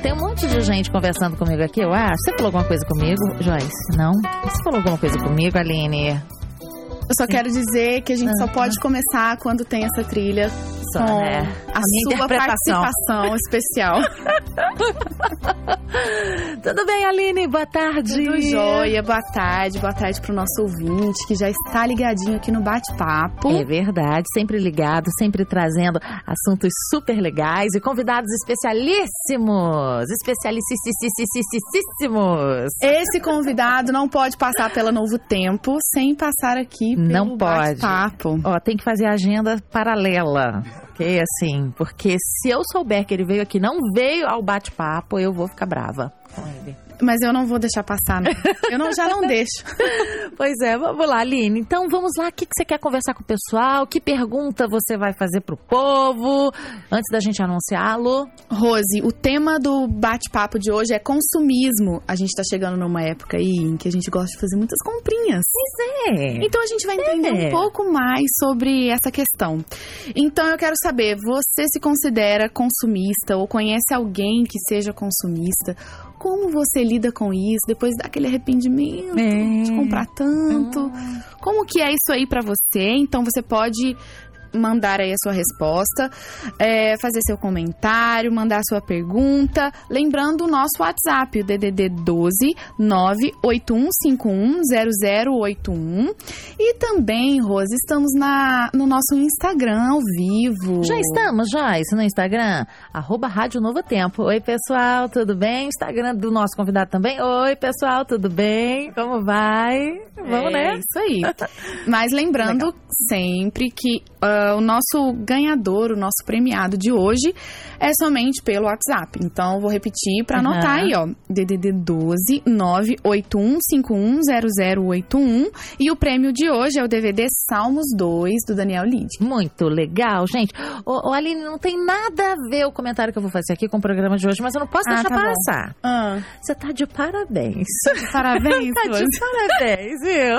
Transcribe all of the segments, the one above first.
Tem um monte de gente conversando comigo aqui, eu acho. Você falou alguma coisa comigo, Joyce? Não? Você falou alguma coisa comigo, Aline? Eu só quero dizer que a gente só pode começar quando tem essa trilha Né? a, A minha sua participação especial. Tudo bem, Aline? Boa tarde. Tudo jóia, boa tarde, boa tarde pro nosso ouvinte que já está ligadinho aqui no bate-papo. É verdade, sempre ligado, sempre trazendo assuntos super legais e convidados especialíssimos, especialíssimos. Esse convidado não pode passar pela Novo Tempo sem passar aqui pelo Não pode. bate-papo. Ó, tem que fazer agenda paralela, ok? Assim, porque se eu souber que ele veio aqui, não veio ao bate-papo, eu vou ficar brava com ele. Mas eu não vou deixar passar, não. Eu não, já não deixo. Pois é, vamos lá, Aline. Então vamos lá, o que, que você quer conversar com o pessoal? Que pergunta você vai fazer pro povo antes da gente anunciá-lo? Rose, o tema do bate-papo de hoje é consumismo. A gente tá chegando numa época aí em que a gente gosta de fazer muitas comprinhas. Pois é. Então a gente vai entender É. um pouco mais sobre essa questão. Então eu quero saber, você se considera consumista ou conhece alguém que seja consumista? Como você lida com isso depois daquele arrependimento É. de comprar tanto? Como que é isso aí pra você? Então você pode mandar aí a sua resposta, é, fazer seu comentário, mandar a sua pergunta, lembrando o nosso WhatsApp, o DDD 12 981510081 e também, Rose, estamos na, no nosso Instagram ao vivo. Já estamos, Joyce, no Instagram, arroba Rádio Novo Tempo. Oi, pessoal, tudo bem? Instagram do nosso convidado também. Oi, pessoal, tudo bem? Como vai? Vamos, é, né? Isso aí. Mas lembrando sempre que ah, o nosso ganhador, o nosso premiado de hoje é somente pelo WhatsApp. Então, eu vou repetir para anotar aí, ó. DDD 12 981510081 e o prêmio de hoje é o DVD Salmos 2 do Daniel Lid. Muito legal, gente. Ô, ô, Aline, não tem nada a ver o comentário que eu vou fazer aqui com o programa de hoje, mas eu não posso Ah, deixar tá passar. Você tá de parabéns. Parabéns, Tá de Rose. parabéns, viu?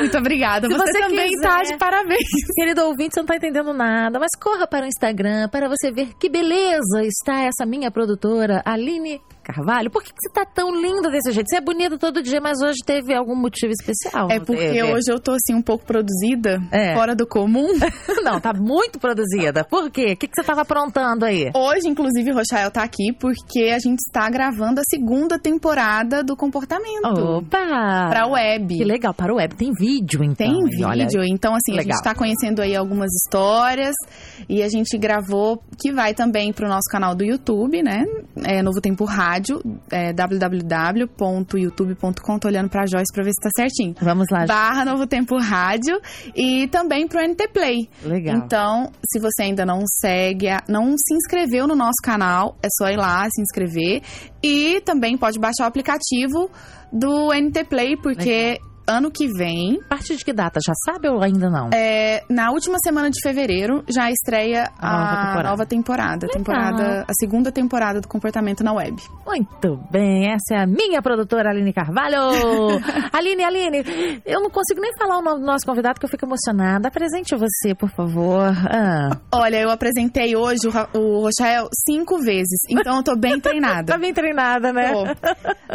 Muito obrigada. Você, você também quiser. tá de parabéns. Querido ouvinte, você não tá entendendo nada, mas corra para o Instagram para você ver que beleza está essa minha produtora, Aline Carvalho. Por que, você tá tão linda desse jeito? Você é bonita todo dia, mas hoje teve algum motivo especial. É porque teve? hoje eu tô assim um pouco produzida, É. fora do comum. Não, tá muito produzida. Por quê? O que, que você tava aprontando aí? Hoje, inclusive, Rochael tá aqui porque a gente está gravando a segunda temporada do comportamento Opa! pra web. Que legal, para o web. Tem vídeo, então. Tem hein? Olha, vídeo, então assim, a legal. gente tá conhecendo aí algumas histórias e a gente gravou, que vai também pro nosso canal do YouTube, né? É Novo Tempo Rádio, é www.youtube.com, tô olhando pra Joyce pra ver se tá certinho. Vamos lá, Barra Novo Tempo Rádio e também pro NT Play. Legal. Então, se você ainda não segue, não se inscreveu no nosso canal, é só ir lá se inscrever. E também pode baixar o aplicativo do NT Play, porque ano que vem, A partir de que data? Já sabe ou ainda não? é, na última semana de fevereiro, já estreia A nova temporada. nova temporada. temporada. A segunda temporada do comportamento na web. Muito bem, essa é a minha produtora Aline Carvalho. Aline, Aline, eu não consigo nem falar o nome do nosso convidado que eu fico emocionada. Apresente você, por favor. Ah, Olha, eu apresentei hoje o, o Rochael cinco vezes, então eu tô bem treinada. tá bem treinada, né?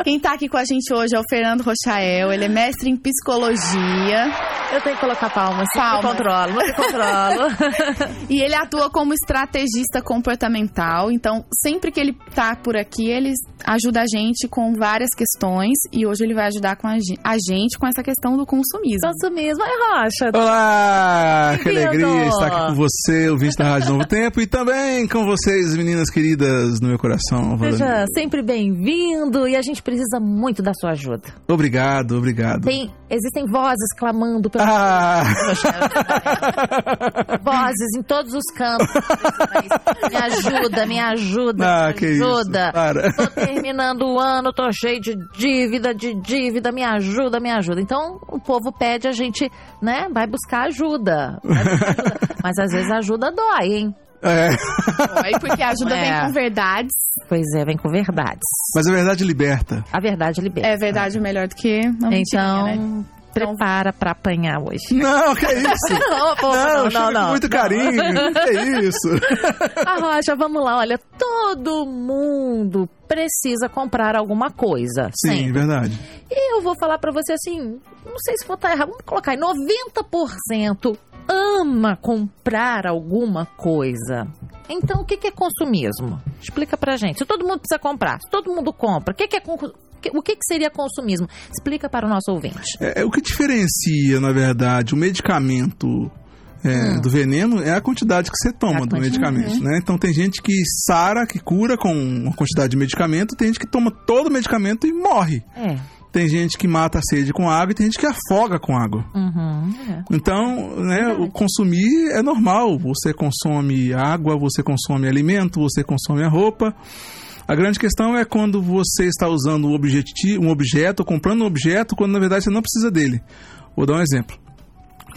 Quem tá aqui com a gente hoje é o Fernando Rochael, ele é mestre em psicologia Eu tenho que colocar palmas. Palmas. Me controlo, me controlo. e ele atua como estrategista comportamental. Então, sempre que ele tá por aqui, ele ajuda a gente com várias questões e hoje ele vai ajudar com a, gen- a gente com essa questão do consumismo. Mesmo. Ai, Rocha. Olá! Que alegria estar aqui com você, ouvinte da Rádio Novo Tempo, e também com vocês, meninas queridas no meu coração. Seja sempre bem-vindo e a gente precisa muito da sua ajuda. Obrigado, obrigado. Tem, existem vozes clamando pelo Ah! vozes em todos os campos. Me ajuda, me ajuda, Ah, me isso. ajuda. Para. Tô terminando o ano, tô cheio de dívida, de dívida, me ajuda, me ajuda. Então, o povo pede, a gente, né, vai buscar ajuda. Vai buscar ajuda. Mas às vezes a ajuda dói, hein? É. Oi, porque a ajuda É. vem com verdades. Pois é, vem com verdades. Mas a verdade liberta. A verdade libera. É verdade melhor do que uma Então, mentirinha, né? Prepara pra apanhar hoje. Não, que isso? Não, pô, não, não, não, muito carinho. Que isso? A Rocha, vamos lá, olha, todo mundo precisa comprar alguma coisa. Sim, sempre. verdade. E eu vou falar pra você assim, não sei se vou estar errado, vamos colocar aí, 90% ama comprar alguma coisa. Então, o que é consumismo? Explica pra gente. Se todo mundo precisa comprar, se todo mundo compra, o que que é o que que seria consumismo? Explica para o nosso ouvinte. É, é o que diferencia, na verdade, o medicamento é, do veneno é a quantidade que você toma A do medicamento, né? Então tem gente que sara, que cura com uma quantidade de medicamento, tem gente que toma todo o medicamento e morre. É. Tem gente que mata a sede com água e tem gente que afoga com água. Uhum, é. Então, né, o consumir é normal. Você consome água, você consome alimento, você consome a roupa. A grande questão é quando você está usando um, um objeto, ou comprando um objeto, quando na verdade você não precisa dele. Vou dar um exemplo.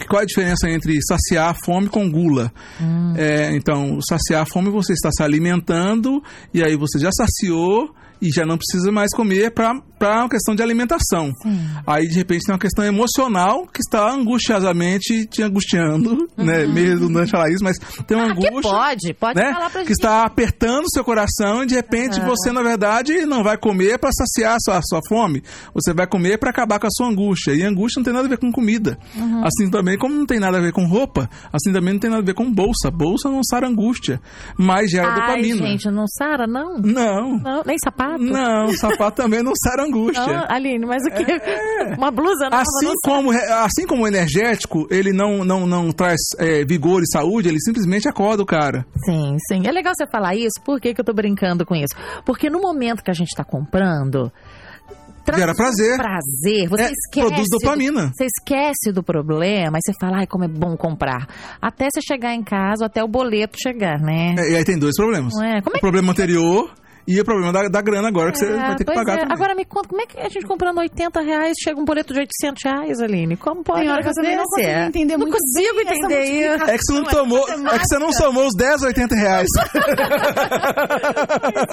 Qual é a diferença entre saciar a fome com gula? É, então, saciar a fome você está se alimentando e aí você já saciou e já não precisa mais comer para uma questão de alimentação. Aí, de repente, tem uma questão emocional que está angustiosamente te angustiando, né? Meio redundante falar isso, mas tem uma Ah, que angústia pode, pode né? falar pra que gente. está apertando o seu coração e de repente Aham. você, na verdade, não vai comer para saciar a sua, a sua fome. Você vai comer para acabar com a sua angústia. E angústia não tem nada a ver com comida. Uhum. Assim também como não tem nada a ver com roupa, assim também não tem nada a ver com bolsa. Bolsa não sara angústia, mas gera Ai, dopamina. gente, não Sara, não? Não. Não, nem sapato? Não, sapato também não sara angústia. Não, Aline, mas o que? Uma blusa nova Assim não como, assim como o energético, ele não, não, não traz é, vigor e saúde, ele simplesmente acorda o cara. Sim, sim. É legal você falar isso. Por que, que eu tô brincando com isso? Porque no momento que a gente tá comprando. traz Gera prazer. Prazer. Você É, esquece. produz dopamina. do- você esquece do problema e você fala, ai, como é bom comprar. Até você chegar em casa, até o boleto chegar, né? É, e aí tem dois problemas. É? Como é O problema anterior e o problema da, da grana agora que você É, vai ter que pagar é. também. Agora me conta, como é que a gente comprando 80 reais chega um boleto de 800 reais, Aline? Como pode Tem hora que eu também não consigo entender Não muito consigo bem entender. É que você não tomou, é que você não somou os 10, 80 reais.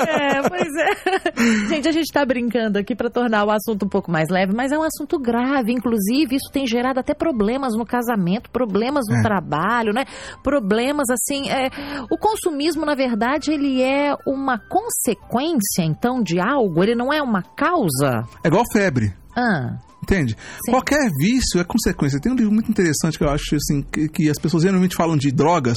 É, pois é. Gente, a gente tá brincando aqui pra tornar o assunto um pouco mais leve, mas é um assunto grave. Inclusive, isso tem gerado até problemas no casamento, problemas no É. trabalho, né? Problemas assim. é, O consumismo, na verdade, ele é uma consequência, então, de algo? Ele não é uma causa? É igual febre. Ah, Entende? Sim. Qualquer vício é consequência. Tem um livro muito interessante que eu acho assim, que, que as pessoas geralmente falam de drogas,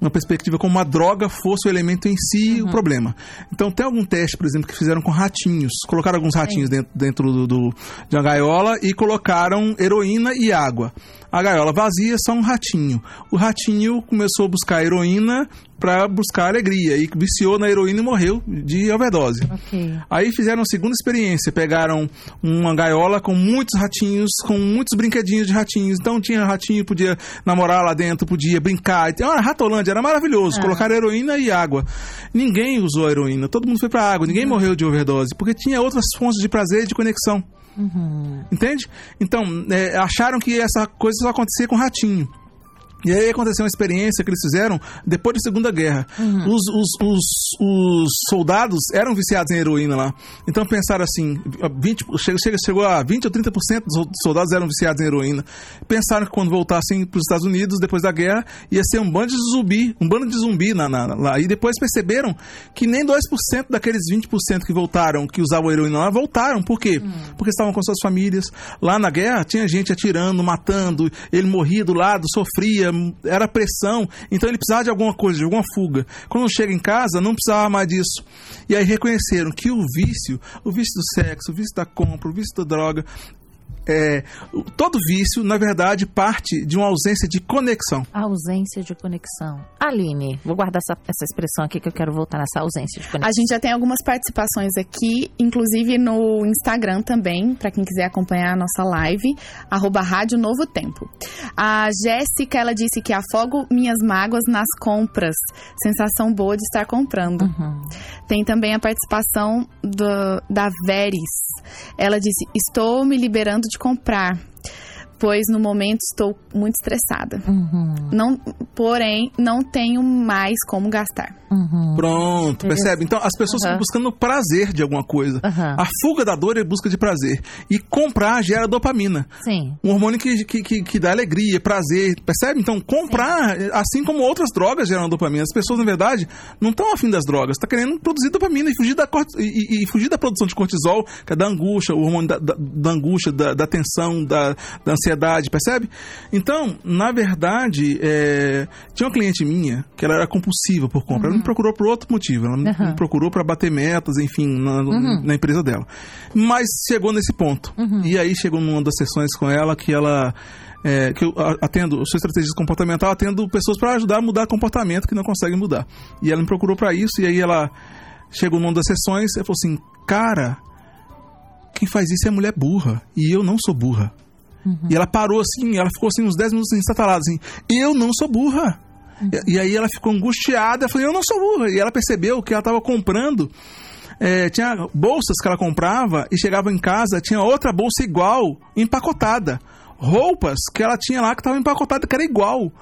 uma perspectiva como uma droga fosse o elemento em si Uhum. o problema. Então tem algum teste, por exemplo, que fizeram com ratinhos. Colocaram alguns ratinhos dentro, dentro do, do- de uma gaiola e colocaram heroína e água. A gaiola vazia, só um ratinho. O ratinho começou a buscar heroína para buscar alegria e viciou na heroína e morreu de overdose. ok. Aí fizeram a segunda experiência, pegaram uma gaiola com muitos ratinhos, com muitos brinquedinhos de ratinhos. Então tinha ratinho, podia namorar lá dentro, podia brincar. Então era Ratolândia, era maravilhoso. Colocaram heroína e água. Ninguém usou a heroína, todo mundo foi pra água, ninguém morreu de overdose, porque tinha outras fontes de prazer e de conexão. Entende? Então, é, acharam que essa coisa só acontecia com ratinho. E aí aconteceu uma experiência que eles fizeram depois da Segunda Guerra. Os, os, os, os soldados eram viciados em heroína lá. Então pensaram assim, 20, chega, chegou a 20 ou 30% dos soldados eram viciados em heroína. Pensaram que quando voltassem para os Estados Unidos depois da guerra, ia ser um bando de zumbi, um bando de zumbi na, na- lá. E depois perceberam que nem 2% daqueles 20% que voltaram, que usavam heroína lá, voltaram. Por quê? Porque estavam com suas famílias. Lá na guerra tinha gente atirando, matando, ele morria do lado, sofria, era pressão. Então ele precisava de alguma coisa, de alguma fuga. Quando chega em casa, não precisava mais disso. E aí reconheceram que o vício, o vício do sexo, o vício da compra, o vício da droga, é, todo vício, na verdade, parte de uma ausência de conexão. Ausência de conexão. Aline, vou guardar essa, essa expressão aqui que eu quero voltar nessa ausência de A conexão. gente já tem algumas participações aqui, inclusive no Instagram também, para quem quiser acompanhar a nossa live, arroba Rádio Novo Tempo. A Jéssica, ela disse que afogo minhas mágoas nas compras. Sensação boa de estar comprando. Uhum. Tem também a participação do- da Veris. Ela disse: Estou me liberando de comprar. Pois no momento estou muito estressada. Uhum, Não, porém, não tenho mais como gastar. uhum, Pronto, percebe? Então as pessoas Aham. estão buscando prazer de alguma coisa. aham. A fuga da dor é busca de prazer. E comprar gera dopamina. Sim. Um hormônio que, que, que, que dá alegria, prazer, percebe? Então, comprar, assim como outras drogas geram dopamina. As pessoas, na verdade, não estão afim das drogas, estão querendo produzir dopamina e fugir da, cort- e, e- e fugir da produção de cortisol, que é da angústia, o hormônio da, da, da angústia, da, da tensão, da, da ansiedade, percebe? Então, na verdade, é, tinha uma cliente minha que ela era compulsiva por compra. Ela me procurou por outro motivo. Ela me- Uhum. me procurou para bater metas, enfim, na, Uhum. na empresa dela. Mas chegou nesse ponto. Uhum. E aí chegou numa das sessões com ela que ela. é, que eu atendo, eu sou estrategista comportamental, atendo pessoas para ajudar a mudar comportamento que não conseguem mudar. E ela me procurou para isso, e aí ela chegou numa das sessões e falou assim: Cara, quem faz isso é mulher burra, e eu não sou burra. E ela parou assim, ela ficou assim uns 10 minutos estatalada assim: Eu não sou burra. E, e aí ela ficou angustiada, eu falei: Eu não sou burra. E ela percebeu que ela estava comprando é, tinha bolsas que ela comprava e chegava em casa, tinha outra bolsa igual, empacotada. Roupas que ela tinha lá que estavam empacotadas, que era igual.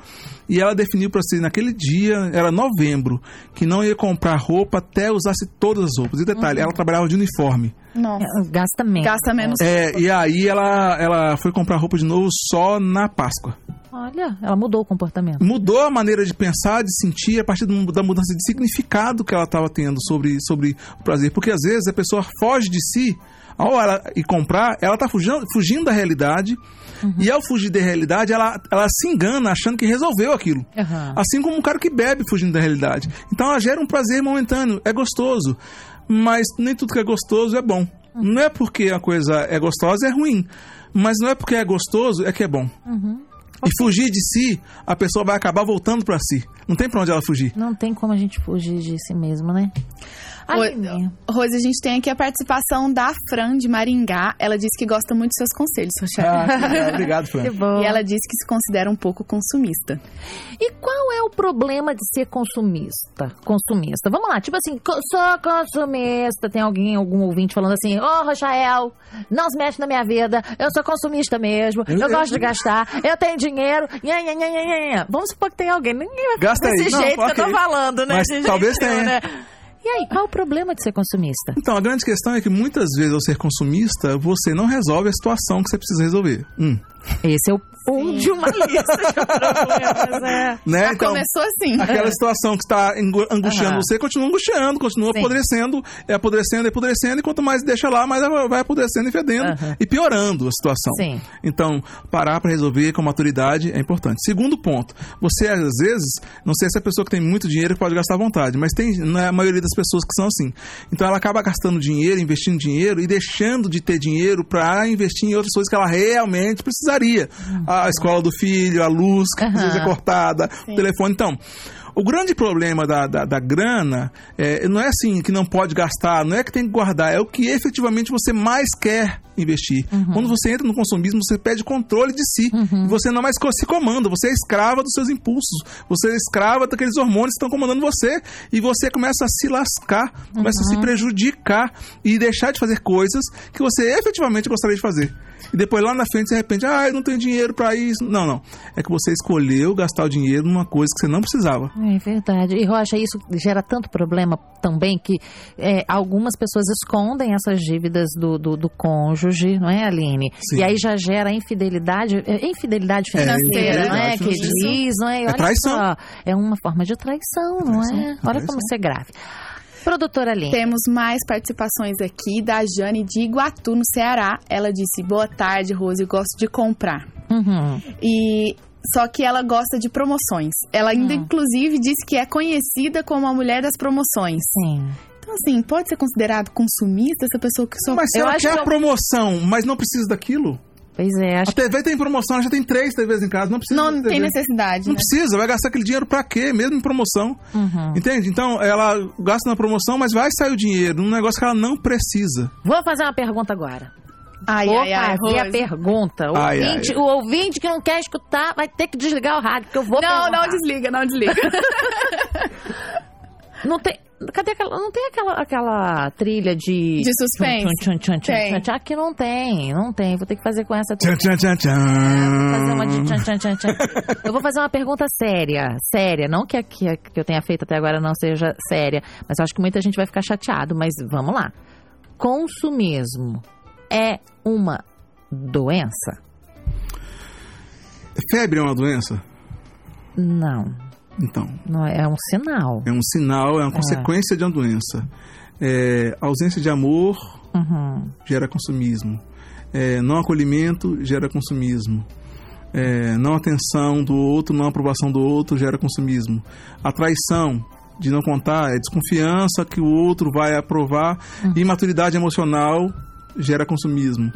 E ela definiu para si, naquele dia, era novembro, que não ia comprar roupa até usasse todas as roupas. E detalhe, ela trabalhava de uniforme. Nossa. É, Gasta menos. Gasta menos. É, e aí ela, ela foi comprar roupa de novo só na Páscoa. Olha, ela mudou o comportamento. mudou a maneira de pensar, de sentir, a partir do- da mudança de significado que ela estava tendo sobre, sobre o prazer. Porque às vezes a pessoa foge de si, ao ela ir comprar, ela está fugindo, fugindo da realidade, e ao fugir da realidade, ela, ela se engana achando que resolveu aquilo. Aham. Assim como um cara que bebe fugindo da realidade. Então ela gera um prazer momentâneo, é gostoso, mas nem tudo que é gostoso é bom. Não é porque a coisa é gostosa é ruim, mas não é porque é gostoso é que é bom. Uhum. E fugir de si, a pessoa vai acabar voltando pra si. Não tem pra onde ela fugir. Não tem como a gente fugir de si mesmo, né? Aline, Rose, a gente tem aqui a participação da Fran de Maringá. Ela disse que gosta muito dos seus conselhos, Rochelle. Ah, obrigado, que Fran. bom. E ela disse que se considera um pouco consumista. E qual é o problema de ser consumista? Consumista. Vamos lá, tipo assim, sou consumista. Tem alguém, algum ouvinte falando assim: Ô, Rochael, não se mexe na minha vida. Eu sou consumista mesmo. Eu, Eu- gosto de gastar. Eu tenho dinheiro. Nha, nha, nha, nha, nha. Vamos supor que tem alguém. Ninguém vai Gasta desse aí. Não, jeito que eu tô falando, né? Mas talvez tenha. né? E aí, qual o problema de ser consumista? Então, a grande questão é que muitas vezes, ao ser consumista, você não resolve a situação que você precisa resolver. Um. Esse é o um de uma lista de problemas. É. Né? Já Então, começou assim. aquela situação que está angustiando Aham. você, continua angustiando, continua Sim. apodrecendo, é apodrecendo, é apodrecendo, e quanto mais deixa lá, mais vai apodrecendo e fedendo Aham. e piorando a situação. Sim. Então, parar para resolver com maturidade é importante. Segundo ponto, você às vezes, não sei se é a pessoa que tem muito dinheiro pode gastar à vontade, mas tem não é a maioria das pessoas que são assim. Então ela acaba gastando dinheiro, investindo dinheiro e deixando de ter dinheiro para investir em outras coisas que ela realmente precisaria. A escola do filho, a luz que Aham. precisa ser cortada, o telefone. Então, o grande problema da, da, da grana é, não é assim que não pode gastar, não é que tem que guardar, é o que efetivamente você mais quer investir. Quando você entra no consumismo, você pede controle de si. E você não mais se comanda, você é escrava dos seus impulsos. Você é escrava daqueles hormônios que estão comandando você. E você começa a se lascar, começa a se prejudicar e deixar de fazer coisas que você efetivamente gostaria de fazer. E depois lá na frente, de repente, ah, eu não tenho dinheiro para isso. Não, não. É que você escolheu gastar o dinheiro numa coisa que você não precisava. É verdade. E Rocha, isso gera tanto problema também que é, algumas pessoas escondem essas dívidas do, do, do cônjuge, não é, Aline? Sim. E aí já gera infidelidade, é, infidelidade financeira, não é? Que diz, não é? É traição. só, é uma forma de traição, não é? Traição, é Olha traição. como isso é grave. Produtora Aline. Temos mais participações aqui da Jane de Iguatu, no Ceará. Ela disse: Boa tarde, Rose, eu gosto de comprar. Uhum. E só que ela gosta de promoções. Ela ainda, Hum. inclusive, disse que é conhecida como a mulher das promoções. Sim. Então, assim, pode ser considerado consumista essa pessoa que só. Mas se Eu ela acho quer que a eu- promoção, mas não precisa daquilo, Pois é, a acho TV tem promoção, ela já tem três TVs em casa, não precisa não de tem necessidade, Não né? precisa, vai gastar aquele dinheiro pra quê? Mesmo em promoção. Uhum. Entende? Então, ela gasta na promoção, mas vai sair o dinheiro num negócio que ela não precisa. Vou fazer uma pergunta agora. Ai, Vou ai, ai, fazer a pergunta. O, Ai, ouvinte, ai. o ouvinte que não quer escutar vai ter que desligar o rádio, porque eu vou Não, perguntar. não desliga, não desliga. Não tem. Cadê aquela não tem aquela, aquela trilha de. De suspense? Tchum, tchum, tchum, tchum, tchum, tchum. Aqui não tem, não tem. Vou ter que fazer com essa Tchan, trilha. tchan, tchan, Fazer uma de tchan. tchan, tchan, tchan, tchan. Eu vou fazer uma pergunta séria, séria. Não que a que, a que eu tenha feito até agora não seja séria, mas eu acho que muita gente vai ficar chateado. Mas vamos lá. Consumismo é uma doença? Febre é uma doença? Não, Então, não é, é um sinal. é um sinal, é uma consequência de uma doença. É, ausência de amor Uhum. gera consumismo. É, não acolhimento gera consumismo. É, não atenção do outro, não aprovação do outro gera consumismo. A traição de não contar é desconfiança que o outro vai aprovar. Imaturidade emocional gera consumismo.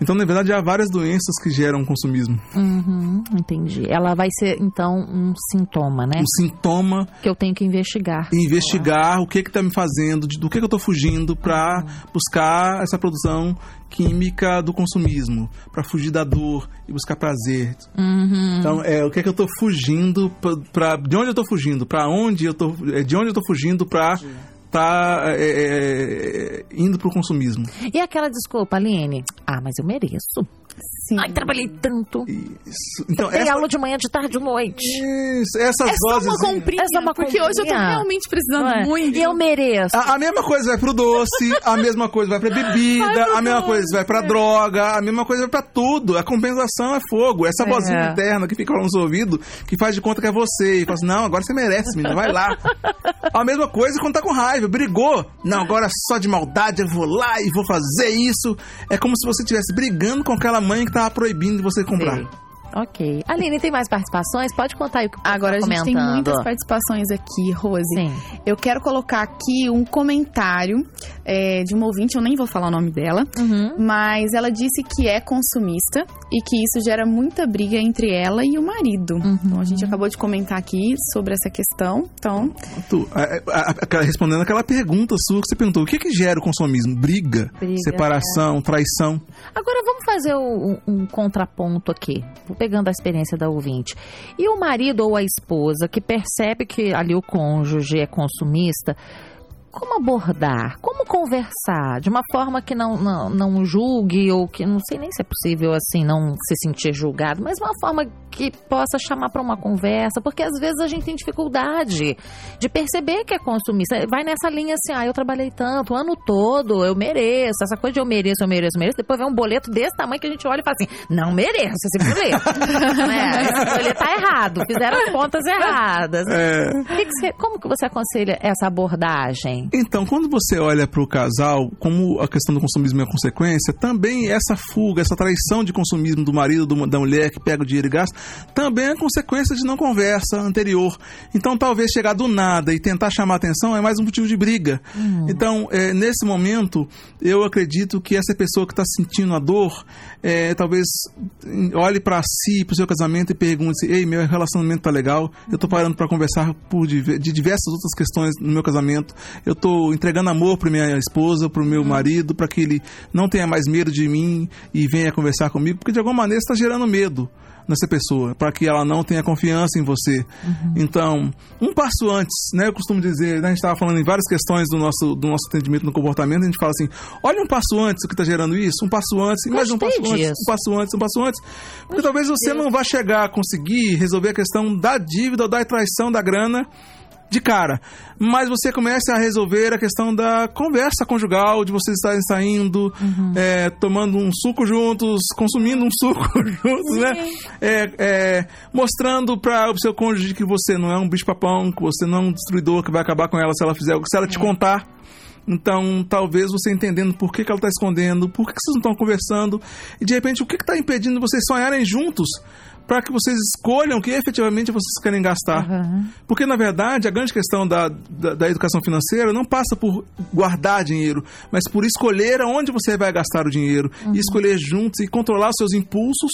Então, na verdade, há várias doenças que geram consumismo. Uhum, entendi. Ela vai ser, então, um sintoma, né? Um sintoma Que eu tenho que investigar. investigar o que que tá me fazendo, do que que eu tô fugindo para buscar essa produção química do consumismo, para fugir da dor e buscar prazer. Uhum. Então, é, o que é que eu tô fugindo para de onde eu tô fugindo, para onde eu tô, é, de onde eu tô fugindo para tá é, é, indo pro consumismo. E aquela desculpa, Aline? Ah, mas eu mereço. Sim. Ai, trabalhei tanto. Isso. Então, Tem essa, aula de manhã, de tarde, de noite. isso, essas É só vozes uma comprinha, É só uma porque hoje eu tô comprinha. realmente precisando é? muito. E eu mereço. A, a mesma coisa vai pro doce, a mesma coisa vai pra bebida, a mesma coisa vai pra droga, a mesma coisa vai pra tudo. A compensação é fogo. Essa É. vozinha interna que fica lá no seu ouvido, que faz de conta que é você. E fala assim, não, agora você merece, menina, vai lá. A mesma coisa quando tá com raiva, brigou. Não, agora só de maldade eu vou lá e vou fazer isso. É como se você estivesse brigando com aquela mãe que tava proibindo você comprar. Sei. Ok. Aline, tem mais participações? Pode contar aí o que povo Agora a tá gente tem muitas participações aqui, Rose. Sim. Eu quero colocar aqui um comentário é, de uma ouvinte, eu nem vou falar o nome dela, Uhum. mas ela disse que é consumista e que isso gera muita briga entre ela e o marido. Uhum. Então a gente acabou de comentar aqui sobre essa questão. Então, Tu, a- a- a- respondendo aquela pergunta sua que você perguntou, o que que gera o consumismo? Briga, Briga, separação, traição. Agora vamos fazer o- um, um contraponto aqui. Pegando a experiência da ouvinte. E o marido ou a esposa que percebe que ali o cônjuge é consumista, como abordar? Como conversar? De uma forma que não, não, não julgue ou que não sei nem se é possível assim não se sentir julgado, mas uma forma que possa chamar para uma conversa, porque às vezes a gente tem dificuldade de perceber que é consumista. Vai nessa linha assim, ah, eu trabalhei tanto, o ano todo, eu mereço, essa coisa de eu mereço, eu mereço, eu mereço. Depois vem um boleto desse tamanho que a gente olha e fala assim, não mereço esse boleto. É? Esse boleto tá errado, fizeram as contas erradas. É, que que você- como que você aconselha essa abordagem? Então, quando você olha para o casal, como a questão do consumismo é consequência, também essa fuga, essa traição de consumismo do marido, do- da mulher que pega o dinheiro e gasta, também é consequência de não conversa anterior. Então, talvez chegar do nada e tentar chamar atenção é mais um motivo de briga. Então, é, nesse momento, eu acredito que essa pessoa que está sentindo a dor, é, talvez olhe para si, para o seu casamento e pergunte: Ei, meu relacionamento tá legal, eu tô parando para conversar por de diversas outras questões no meu casamento, eu tô entregando amor para minha esposa, para o meu marido, para que ele não tenha mais medo de mim e venha conversar comigo, porque de alguma maneira está gerando medo nessa pessoa, para que ela não tenha confiança em você. Então, um passo antes, né? Eu costumo dizer, né, a gente estava falando em várias questões do nosso, do nosso atendimento no comportamento, a gente fala assim: olha um passo antes o que está gerando isso, um passo antes, e mais um Gostei passo antes, disso. um passo antes, um passo antes. Porque talvez você não vá chegar a conseguir resolver a questão da dívida ou da traição da grana de cara. Mas você começa a resolver a questão da conversa conjugal, de vocês estarem saindo, é, tomando um suco juntos, consumindo um suco juntos, né? É, é, mostrando para o seu cônjuge que você não é um bicho-papão, que você não é um destruidor que vai acabar com ela se ela fizer algo, se ela te contar. Então, talvez você entendendo por que, que ela está escondendo, por que, que vocês não estão conversando, e de repente, o que está impedindo vocês sonharem juntos para que vocês escolham o que efetivamente vocês querem gastar. Porque, na verdade, a grande questão da, da, da educação financeira não passa por guardar dinheiro, mas por escolher aonde você vai gastar o dinheiro, e escolher juntos e controlar os seus impulsos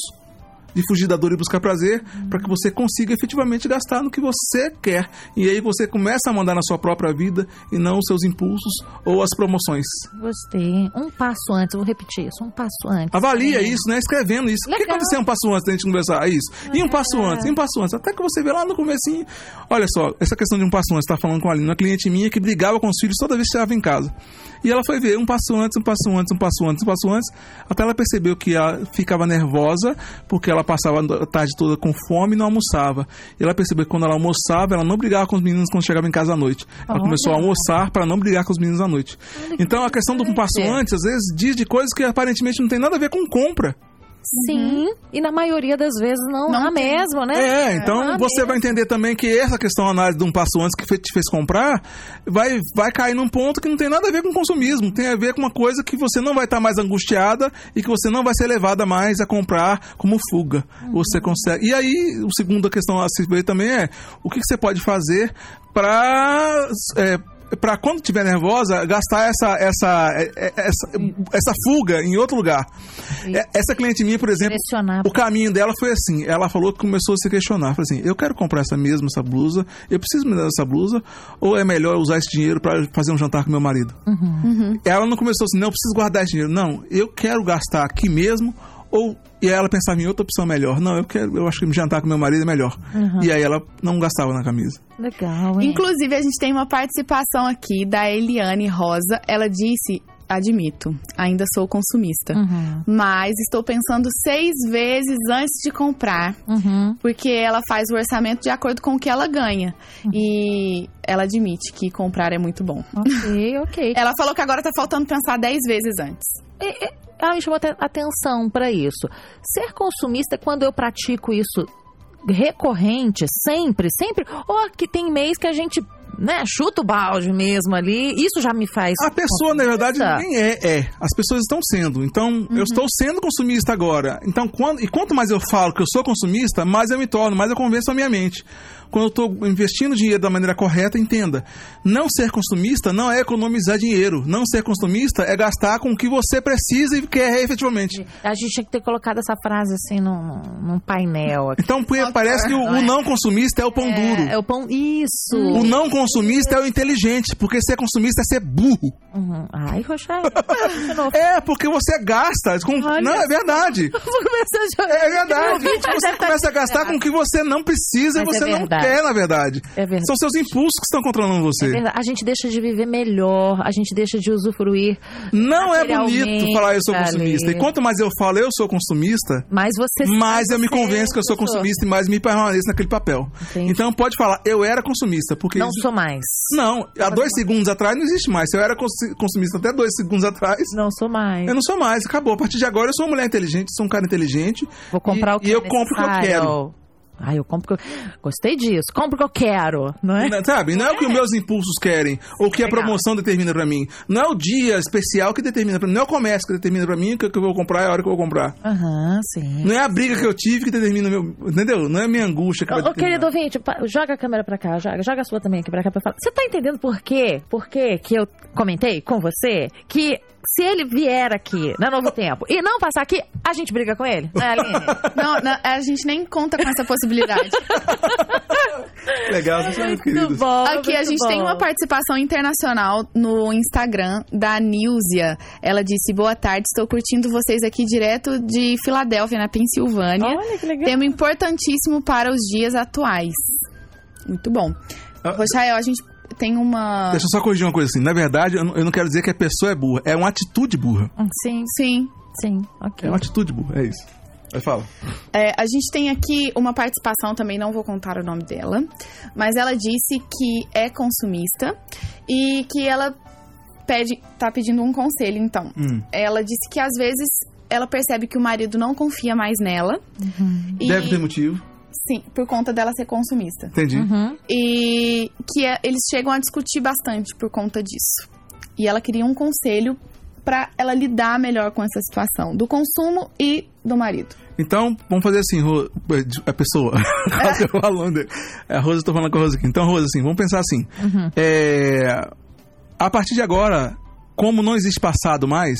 de fugir da dor e buscar prazer, para que você consiga efetivamente gastar no que você quer. E aí você começa a mandar na sua própria vida e não os seus impulsos ou as promoções. Gostei. Um passo antes, vou repetir isso, um passo antes. Avalia Sim. isso, né? Escrevendo isso. O que Legal. aconteceu um passo antes da gente conversar? É isso. E um passo É. antes, e um passo antes. Até que você vê lá no comecinho. Olha só, essa questão de um passo antes, tá falando com a Aline, uma cliente minha que brigava com os filhos toda vez que chegava em casa. E ela foi ver um passo antes, um passo antes, um passo antes, um passo antes, até ela percebeu que ela ficava nervosa porque ela passava a tarde toda com fome e não almoçava. E ela percebeu que quando ela almoçava, ela não brigava com os meninos quando chegava em casa à noite. Ela Olha. começou a almoçar para não brigar com os meninos à noite. Olha Então a questão do passo antes, às vezes, diz de coisas que aparentemente não tem nada a ver com compra. Sim, e na maioria das vezes não, Não há tem. mesmo, né? É, então você vai entender também que essa questão análise de um passo antes que te fez comprar vai, vai cair num ponto que não tem nada a ver com consumismo, tem a ver com uma coisa que você não vai estar mais angustiada e que você não vai ser levada mais a comprar como fuga. Você consegue. E aí, o segundo questão a se ver também é o que, que você pode fazer para para quando estiver nervosa, gastar essa, essa, é, é, essa, essa fuga em outro lugar. É, Essa cliente minha, por exemplo, o caminho dela foi assim. Ela falou que começou a se questionar. Falou assim: eu quero comprar essa mesma, essa blusa, eu preciso me dar essa blusa, ou é melhor usar esse dinheiro para fazer um jantar com meu marido? Ela não começou assim: não, eu preciso guardar esse dinheiro. Não, eu quero gastar aqui mesmo, ou. E aí ela pensava em outra opção melhor. Não, eu quero, eu acho que jantar com meu marido é melhor. E aí ela não gastava na camisa. Legal, hein? Inclusive, a gente tem uma participação aqui da Eliane Rosa. Ela disse: Admito, ainda sou consumista. Uhum, Mas estou pensando seis vezes antes de comprar. uhum. Porque ela faz o orçamento de acordo com o que ela ganha. E ela admite que comprar é muito bom. Ok, ok. Ela falou que agora tá faltando pensar dez vezes antes. Ela me chamou atenção para isso. Ser consumista é quando eu pratico isso recorrente, sempre, sempre, ou que tem mês que a gente, né, chuta o balde mesmo ali, isso já me faz. A pessoa, na verdade, consumista. nem é, é. As pessoas estão sendo. Então, eu estou sendo consumista agora. Então, quando, e quanto mais eu falo que eu sou consumista, mais eu me torno, mais eu convenço a minha mente. Quando eu estou investindo dinheiro da maneira correta, entenda. Não ser consumista não é economizar dinheiro. Não ser consumista é gastar com o que você precisa e quer efetivamente. A gente tinha que ter colocado essa frase assim num, num painel aqui. Então, parece que o, o não consumista é o pão duro. É, é o pão. Isso! O não consumista é o inteligente, porque ser consumista é ser burro. Uhum. Ai, de novo. É, porque você gasta. Com... Não, é verdade. Vou começar a jogar. É verdade. Você começa a gastar com o que você não precisa e é você não quer, na verdade. É verdade. São seus impulsos que estão controlando você. É verdade. A gente deixa de viver melhor, a gente deixa de usufruir. Não é bonito falar eu sou consumista. E quanto mais eu falo eu sou consumista, Mas você mais eu me convenço que eu sou consumista e mais me permaneço naquele papel. Entendi. Então pode falar, eu era consumista, porque. Não sou mais. Não, há dois segundos atrás não existe mais. Se eu era cons- consumista até dois segundos atrás, Não sou mais. eu não sou mais. Acabou. A partir de agora eu sou uma mulher inteligente, sou um cara inteligente. Vou comprar e, o que E é eu compro o que eu necessário. quero. Ah, eu compro o que eu... Gostei disso. Compro o que eu quero, não é? Não, Sabe? Não é o que os meus impulsos querem, ou o que a promoção determina pra mim. Não é o dia especial que determina pra mim. Não é o comércio que determina pra mim o que eu vou comprar e a hora que eu vou comprar. Aham, sim. Não é a briga que eu tive que determina meu. Entendeu? Não é a minha angústia que Ô, vai ô, querido ouvinte, joga a câmera pra cá, joga, joga a sua também aqui pra cá pra falar. Você tá entendendo por quê? Por quê que eu comentei com você que se ele vier aqui na Novo Tempo e não passar aqui, a gente briga com ele? Não é, Aline? Não, não, a gente nem conta com essa possibilidade. Legal, vocês são muito queridos. bom. Aqui a gente tem bom. uma participação internacional no Instagram da Nilzia. Ela disse: Boa tarde, estou curtindo vocês aqui direto de Filadélfia, na Pensilvânia. Olha que legal. Tema importantíssimo para os dias atuais. Muito bom. Ah, Rochael, a gente tem uma. Deixa eu só corrigir uma coisa assim. Na verdade, eu não, eu não quero dizer que a pessoa é burra. É uma atitude burra. Sim, Sim. sim, ok. É uma atitude burra, é isso. Vai fala. É, a gente tem aqui uma participação, também não vou contar o nome dela, mas ela disse que é consumista e que ela pede, tá pedindo um conselho, então. Hum. Ela disse que às vezes ela percebe que o marido não confia mais nela. E, Deve ter motivo. Sim, por conta dela ser consumista. Entendi. Uhum. E que é- eles chegam a discutir bastante por conta disso. E ela queria um conselho pra ela lidar melhor com essa situação do consumo e do marido. Então, vamos fazer assim, Ro... a pessoa. Dele. É a Rosa, eu tô falando com a Rosa aqui. Então, Rosa, assim, vamos pensar assim. É, A partir de agora, como não existe passado mais,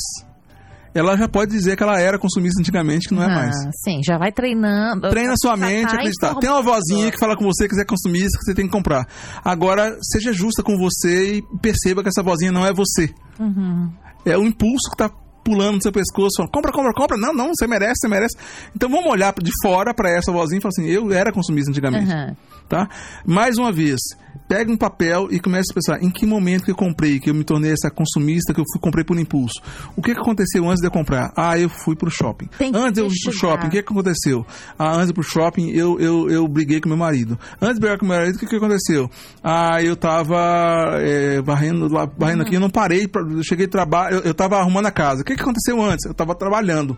ela já pode dizer que ela era consumista antigamente, que não é Ah, mais. Sim, já vai treinando. Treina sua Já mente tá a acreditar. Tem uma vozinha que fala com você que você é consumista, que você tem que comprar. Agora, seja justa com você e perceba que essa vozinha não é você. Uhum. É o impulso que tá pulando no seu pescoço, falando, compra, compra, compra. Não, não, você merece, você merece. Então vamos olhar de fora para essa vozinha e falar assim, eu era consumista antigamente. Aham. Tá? Mais uma vez, pega um papel e comece a pensar em que momento que eu comprei, que eu me tornei essa consumista, que eu fui, comprei por impulso. O que, que aconteceu antes de eu comprar? Ah, eu fui pro shopping. Antes eu fui pro shopping, o que, que aconteceu? Ah, antes de ir pro shopping, eu, eu, eu briguei com meu marido. Antes de brigar com meu marido, o que, que aconteceu? Ah, eu tava é, varrendo, lá, varrendo aqui, eu não parei, pra, eu cheguei trabalho, eu, eu tava arrumando a casa. O que, que aconteceu antes? Eu tava trabalhando.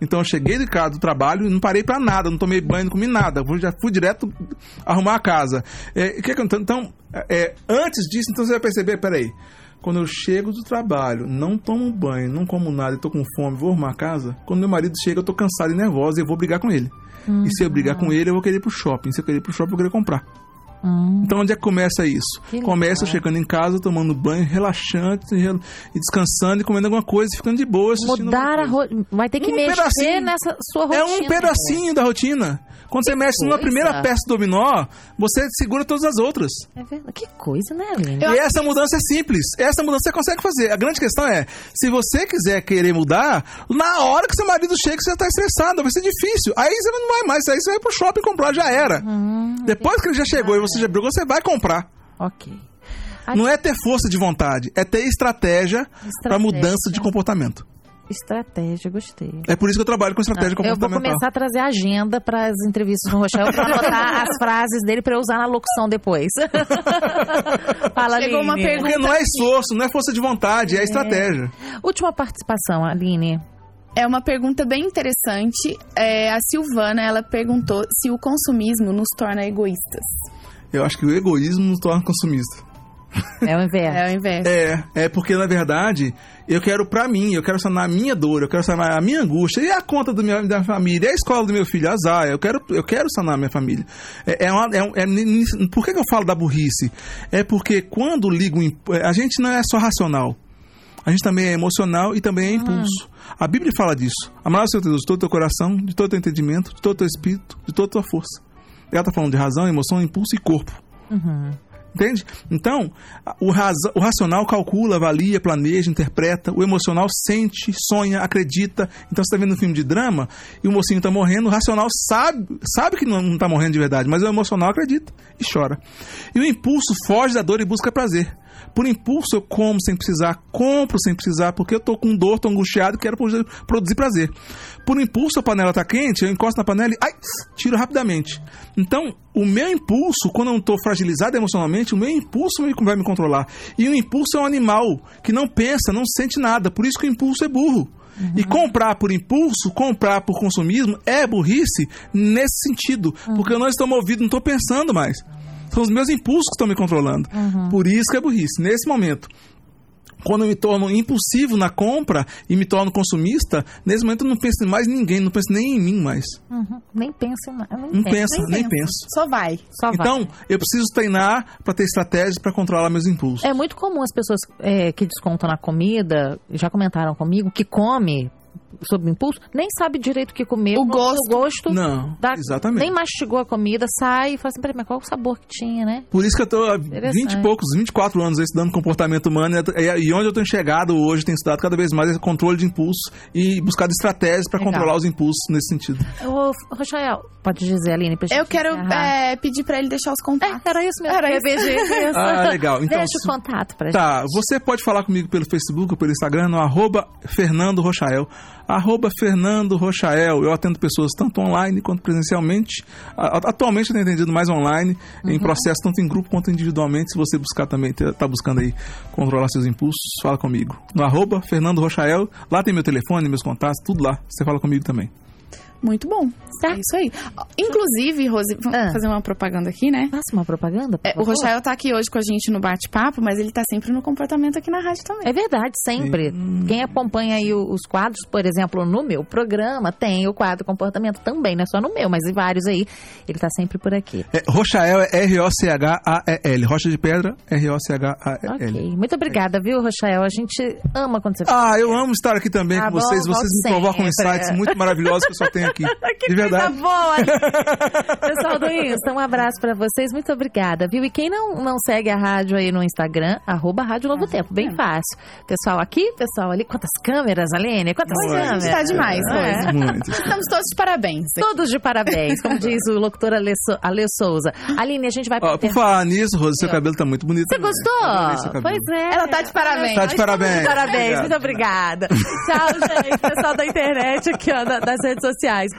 Então eu cheguei de casa do trabalho e não parei pra nada, não tomei banho, não comi nada. Eu já fui direto arrumar a casa. É, o que que- então, então, é, antes disso, então você vai perceber, peraí. Quando eu chego do trabalho, não tomo banho, não como nada e tô com fome, vou arrumar a casa. Quando meu marido chega, eu tô cansado e nervosa e eu vou brigar com ele. E se eu brigar com ele, eu vou querer ir pro shopping. Se eu querer ir pro shopping, eu vou querer comprar. Hum. Então onde é que começa isso? Que começa legal. chegando em casa, tomando banho, relaxante e descansando e comendo alguma coisa e ficando de boa Mudar a rotina. Vai ter que Um mexer nessa sua É rotina. um pedacinho da rotina. Quando você mexe numa coisa. primeira peça do dominó, você segura todas as outras. É verdade. Que coisa, né, Aline? Eu e essa mudança é simples. Essa mudança você consegue fazer. A grande questão é, se você quiser querer mudar, na hora que seu marido chega, você já tá estressado, vai ser difícil. Aí você não vai mais, aí você vai pro shopping comprar, já era. Hum, Depois que ele já chegou e você já brigou, você vai comprar. ok. Não é ter força de vontade, é ter estratégia para Estratégia. mudança de comportamento. Estratégia, gostei. É por isso que eu trabalho com estratégia Ah, eu vou começar a trazer agenda para as entrevistas no Rochelle para anotar as frases dele para eu usar na locução depois. Fala, Chegou uma Aline. pergunta. Porque não é esforço, não é força de vontade, é, estratégia. Última participação, Aline. É uma pergunta bem interessante. É, a Silvana, ela perguntou se o consumismo nos torna egoístas. Eu acho que o egoísmo nos torna consumista. É o inverno. É o inverso. É, é porque na verdade eu quero pra mim, eu quero sanar a minha dor, eu quero sanar a minha angústia e a conta do meu, da minha família, e a escola do meu filho, azar. Eu quero, eu quero sanar a minha família. É, é uma, é, é por que, que eu falo da burrice? É porque quando ligo, em- a gente não é só racional. A gente também é emocional e também é impulso. A Bíblia fala disso. Amar o seu Deus de todo o teu coração, de todo o teu entendimento, de todo o teu espírito, de toda a tua força. Ela está falando de razão, emoção, impulso e corpo. Entende? Então, o, o racional calcula, avalia, planeja, interpreta. O emocional sente, sonha, acredita. Então, você está vendo um filme de drama e o mocinho está morrendo. O racional sabe, sabe que não está morrendo de verdade, mas o emocional acredita e chora. E o impulso foge da dor e busca prazer. Por impulso, eu como sem precisar, compro sem precisar, porque eu tô com dor, tô angustiado e quero produ- produzir prazer. Por impulso, a panela tá quente, eu encosto na panela e ai, tiro rapidamente. Então, o meu impulso, quando eu não tô fragilizado emocionalmente, o meu impulso vai- vai me controlar. E o impulso é um animal que não pensa, não sente nada. Por isso que o impulso é burro. E comprar por impulso, comprar por consumismo, é burrice nesse sentido. Porque eu não estou movido, não estou pensando mais. São os meus impulsos que estão me controlando. Por isso que é burrice. Nesse momento, quando eu me torno impulsivo na compra e me torno consumista, nesse momento eu não penso em mais ninguém, não penso nem em mim mais. Uhum. Nem pensa em nada. Não penso, nem, pensa. penso. Só vai. Só vai. Então, eu preciso treinar para ter estratégias para controlar meus impulsos. É muito comum as pessoas é, que descontam na comida, já comentaram comigo, que come sob impulso, nem sabe direito o que comer. O gosto. O gosto Não, dá- exatamente. Nem mastigou a comida, sai e fala assim, peraí, mas qual o sabor que tinha, né? Por isso que eu tô há Interessante. 20 e poucos, 24 anos aí estudando comportamento humano e, e onde eu tenho chegado hoje, tenho estudado cada vez mais esse controle de impulso e buscado estratégias para controlar os impulsos nesse sentido. Ô, Rochael, pode dizer, Aline, pra gente Eu quero é, pedir pra ele deixar os contatos. É, era isso mesmo. Era isso. Ah, legal. Então, Deixa se- o contato pra Tá, você pode falar comigo pelo Facebook ou pelo Instagram no arroba Fernando Rochael. Arroba Fernando Rochael. Eu atendo pessoas tanto online quanto presencialmente. Atualmente eu tenho atendido mais online, Uhum. em processo tanto em grupo quanto individualmente. Se você buscar também, tá buscando aí controlar seus impulsos, fala comigo. No arroba Fernando Rochael. Lá tem meu telefone, meus contatos, tudo lá. Você fala comigo também. Muito bom. Tá. É isso aí. Inclusive, Rose, vamos Ah. fazer uma propaganda aqui, né? Faça uma propaganda, É, o. Rochael tá aqui hoje com a gente no bate-papo, mas ele tá sempre no comportamento aqui na rádio também. É verdade, sempre. Quem acompanha aí os quadros, por exemplo, no meu programa, tem o quadro Comportamento também, não é só no meu, mas em vários aí. Ele tá sempre por aqui. É, Rochael é R-O-C-H-A-E-L. Rocha de Pedra, R-O-C-H-A-E-L. Ok. Muito obrigada, viu, Rochael? A gente ama quando você Ah, eu amo estar aqui também Tá com bom, vocês. Vocês volte me provocam sempre. insights muito maravilhosos que eu só tenho aqui. Que de verdade. coisa boa! Pessoal do Insta, um abraço pra vocês. Muito obrigada, viu? E quem não, não segue a rádio aí no Instagram, arroba Rádio Novo Tempo. Bem fácil. Pessoal aqui, pessoal ali. Quantas câmeras, Aline? Quantas a câmeras? gente tá demais, É. Muito. Estamos todos de parabéns. Todos de parabéns, como diz o locutor Ale, So- Ale Souza. Aline, a gente vai Ó, por falar nisso, Rose, seu cabelo tá muito bonito. Você também. gostou? Cabelo. Pois é. Ela tá de parabéns. Tá de parabéns. Parabéns, muito obrigada. Tchau, gente. Pessoal da internet aqui, ó, da- das redes sociais. guys.